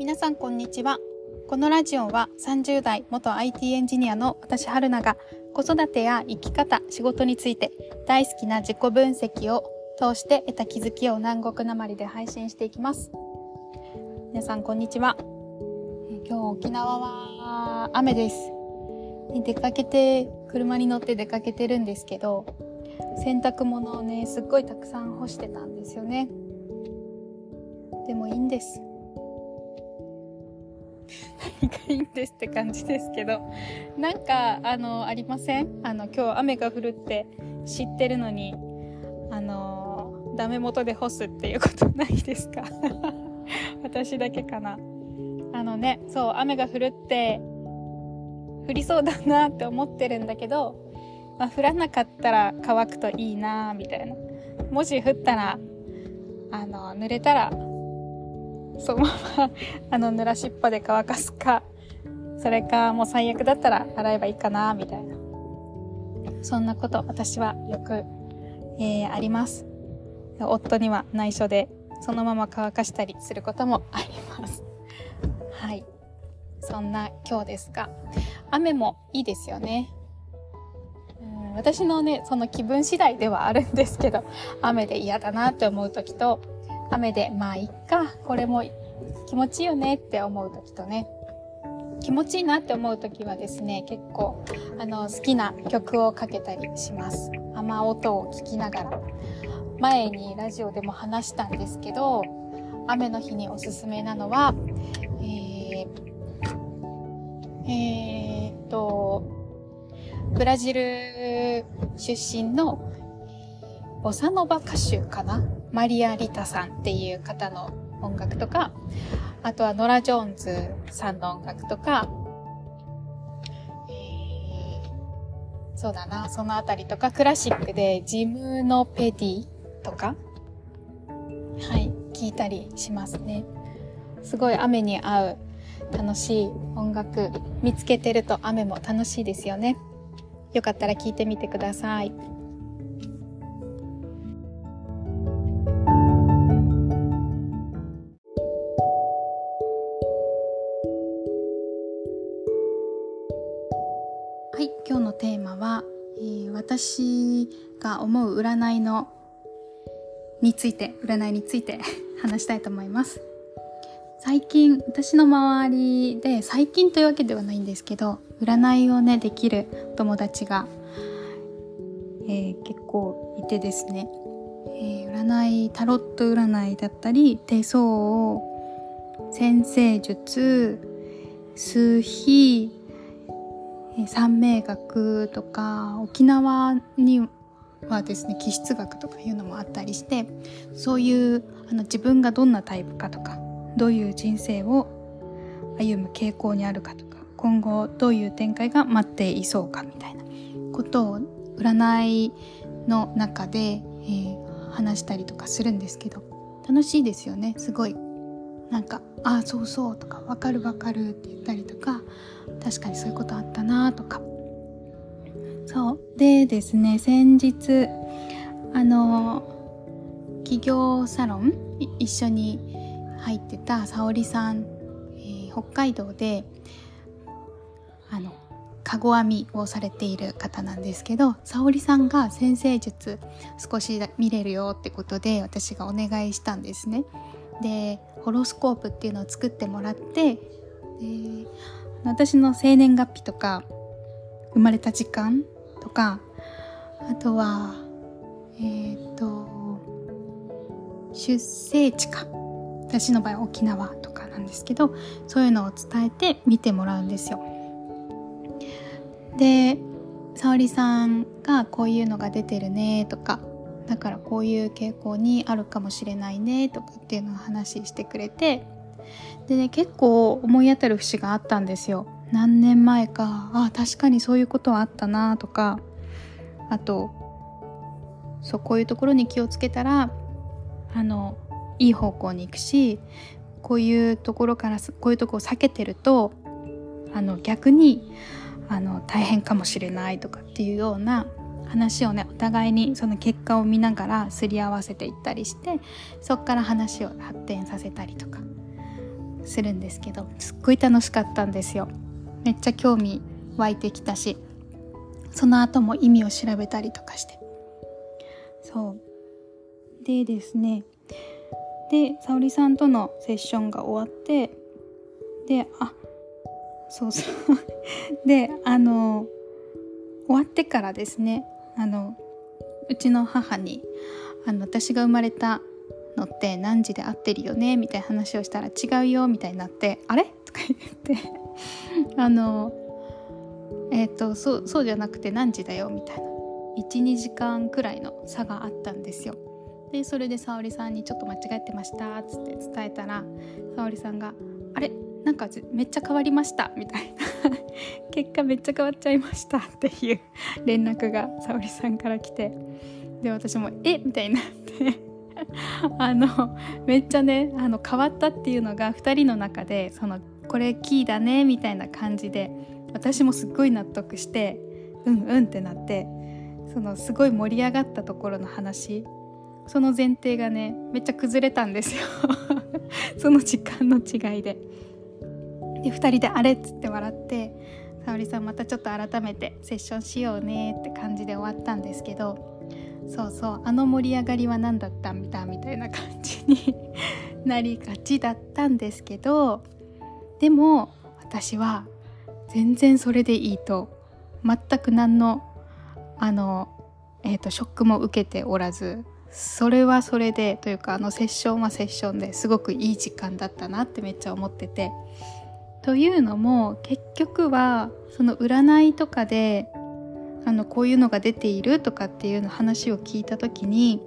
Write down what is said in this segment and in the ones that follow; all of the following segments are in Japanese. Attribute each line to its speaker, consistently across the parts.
Speaker 1: 皆さんこんにちは。このラジオは30代元 IT エンジニアの私春菜が子育てや生き方仕事について大好きな自己分析を通して得た気づきを南国なまりで配信していきます。皆さんこんにちは。今日沖縄は雨です。出かけて車に乗って出かけてるんですけど洗濯物をねすっごいたくさん干してたんですよね。でもいいんです。何がいいんですって感じですけどなんかあのありません？あの今日雨が降るって知ってるのにあのダメ元で干すっていうことないですか？私だけかな。あのねそう雨が降るって降りそうだなって思ってるんだけど、まあ、降らなかったら乾くといいなみたいな。もし降ったらあの濡れたらそのままあの濡らしっぱで乾かすかそれかもう最悪だったら洗えばいいかなみたいな。そんなこと私はよく、えー、あります。夫には内緒でそのまま乾かしたりすることもあります。はい。そんな今日ですが雨もいいですよね。うん私のねその気分次第ではあるんですけど雨で嫌だなって思う時と雨でまあいっか。これも気持ちいいよねって思う時とね。気持ちいいなって思う時はですね結構あの好きな曲をかけたりします。雨音を聞きながら。前にラジオでも話したんですけど雨の日におすすめなのはえー、えー、っとブラジル出身のボサノバ歌手かな？マリア・リタさんっていう方の音楽とか、あとはノラ・ジョーンズさんの音楽とか、そうだな、そのあたりとか、クラシックでジムノペディとか、はい、聞いたりしますね。すごい雨に合う楽しい音楽見つけてると雨も楽しいですよね。よかったら聞いてみてください。はい今日のテーマは、えー、私が思う占いのについて占いについて 話したいと思います。最近私の周りで最近というわけではないんですけど占いをねできる友達が、えー、結構いてですね、えー、占いタロット占いだったり手相を先生術数秘三名学とか沖縄にはですね気質学とかいうのもあったりしてそういうあの自分がどんなタイプかとかどういう人生を歩む傾向にあるかとか今後どういう展開が待っていそうかみたいなことを占いの中で、えー、話したりとかするんですけど楽しいですよねすごい。なんか「ああそうそう」とか「わかるわかる」って言ったりとか確かにそういうことあったなとかそうでですね先日あの企業サロン一緒に入ってた沙織さん、えー、北海道であのかご編みをされている方なんですけど沙織さんが先生術少し見れるよってことで私がお願いしたんですね。でホロスコープっていうのを作ってもらってで私の生年月日とか生まれた時間とかあとはえっ、ー、と出生地か私の場合沖縄とかなんですけどそういうのを伝えて見てもらうんですよ。で沙織さんがこういうのが出てるねとかだからこういう傾向にあるかもしれないねとかっていうのを話してくれてでね結構思い当たる節があったんですよ。何年前かあ確かにそういうことはあったなとか。あとそうこういうところに気をつけたらあのいい方向に行くしこういうところからこういうとこを避けてるとあの逆にあの大変かもしれないとかっていうような話をねお互いにその結果を見ながらすり合わせていったりしてそこから話を発展させたりとかするんですけどすっごい楽しかったんですよ。めっちゃ興味湧いてきたしその後も意味を調べたりとかして。そう。でですね。で沙織さんとのセッションが終わってであそうそう。であの終わってからですね。あのうちの母にあの私が生まれたのって何時で合ってるよねみたいな話をしたら違うよみたいになってあれ？とか言って。あのえっ、ー、とそうそうじゃなくて何時だよみたいな。12時間くらいの差があったんですよ。でそれで沙織さんに「ちょっと間違えてました」っつって伝えたら沙織さんが「なんかめっちゃ変わりました」みたいな。結果めっちゃ変わっちゃいましたっていう連絡が沙織さんから来て。で私も「えみたいになって。あのめっちゃねあの変わったっていうのが2人の中でそのこれキーだねみたいな感じで私もすっごい納得してうんうんってなってそのすごい盛り上がったところの話。その前提がねめっちゃ崩れたんですよ。その時間の違いで。で2人で「あれ?」っつって笑って「沙織さんまたちょっと改めてセッションしようね」って感じで終わったんですけどそうそうあの盛り上がりは何だったんだみたいな感じに なりがちだったんですけどでも私は全然それでいいと全く何のあの、えーと、ショックも受けておらずそれはそれでというかあのセッションはセッションですごくいい時間だったなってめっちゃ思ってて。というのも結局はその占いとかであのこういうのが出ているとかっていうの話を聞いた時に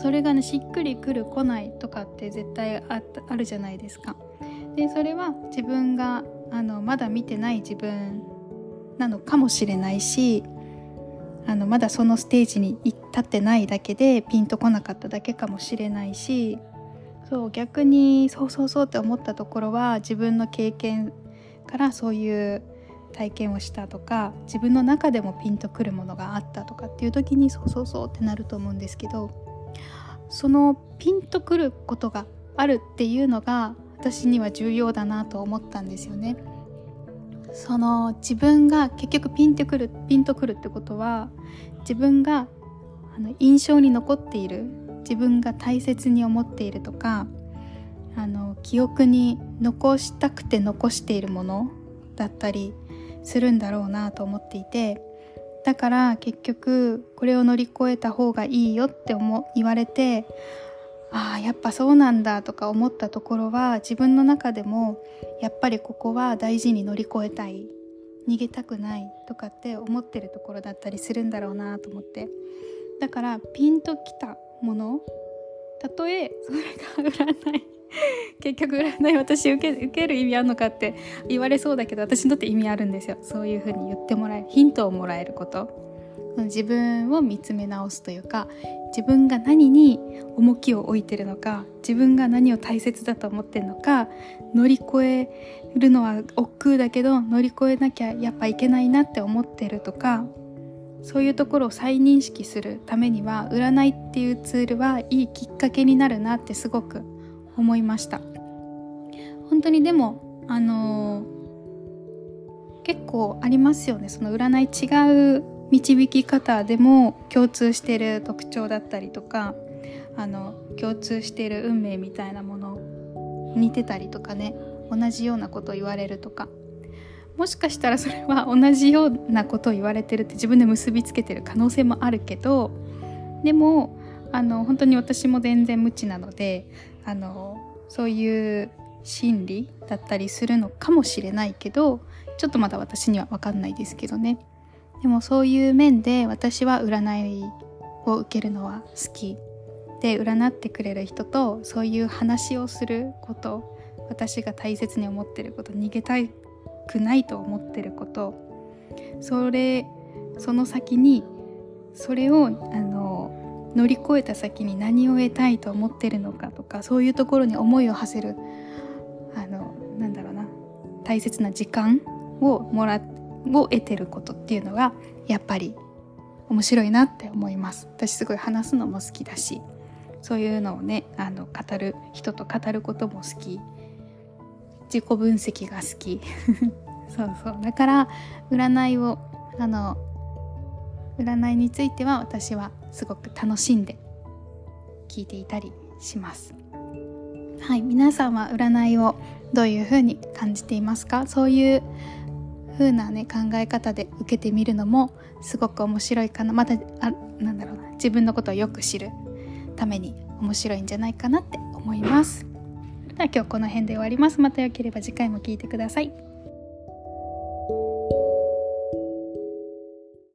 Speaker 1: それがねしっくりくる来ないとかって絶対ああるじゃないですか。でそれは自分があのまだ見てない自分なのかもしれないしあのまだそのステージに立ってないだけでピンとこなかっただけかもしれないしそう逆にそうそうそうって思ったところは自分の経験からそういう体験をしたとか自分の中でもピンとくるものがあったとかっていう時にそうそうそうってなると思うんですけどそのピンとくることがあるっていうのが私には重要だなと思ったんですよね。その自分が結局ピンとくるピンとくるってことは自分があの印象に残っている自分が大切に思っているとかあの記憶に残したくて残しているものだったりするんだろうなと思っていてだから結局これを乗り越えた方がいいよって思言われてああやっぱそうなんだとか思ったところは自分の中でもやっぱりここは大事に乗り越えたい逃げたくないとかって思ってるところだったりするんだろうなと思って。だからピンときたもの？たとえそれが占い。結局占い私受け受ける意味あるのかって言われそうだけど私にとって意味あるんですよ。そういうふうに言ってもらえるヒントをもらえること。自分を見つめ直すというか自分が何に重きを置いてるのか自分が何を大切だと思ってるのか乗り越えるのは億劫だけど乗り越えなきゃやっぱいけないなって思ってるとかそういうところを再認識するためには占いっていうツールはいいきっかけになるなってすごく思いました。本当にでもあのー、結構ありますよね。その占い違う導き方でも共通してる特徴だったりとかあの共通している運命みたいなもの似てたりとかね同じようなことを言われるとか。もしかしたらそれは同じようなことを言われてるって自分で結びつけてる可能性もあるけどでもあの本当に私も全然無知なのであのそういう心理だったりするのかもしれないけどちょっとまだ私には分かんないですけどね。でもそういう面で私は占いを受けるのは好き。で占ってくれる人とそういう話をすること私が大切に思ってること逃げたいくないと思ってること。それその先にそれをあの乗り越えた先に何を得たいと思ってるのかとかそういうところに思いを馳せるあのなんだろうな大切な時間をもらを得てることっていうのがやっぱり面白いなって思います。私すごい話すのも好きだしそういうのをねあの語る人と語ることも好き。自己分析が好き。そうそう。だから占いをあの占いについては私はすごく楽しんで聞いていたりします。はい。皆さんは占いをどういうふうに感じていますか？そういう風なね考え方で受けてみるのもすごく面白いかな。またあなんだろうな。自分のことをよく知るために面白いんじゃないかなって思います。では今日この辺で終わります。またよければ次回も聞いてください。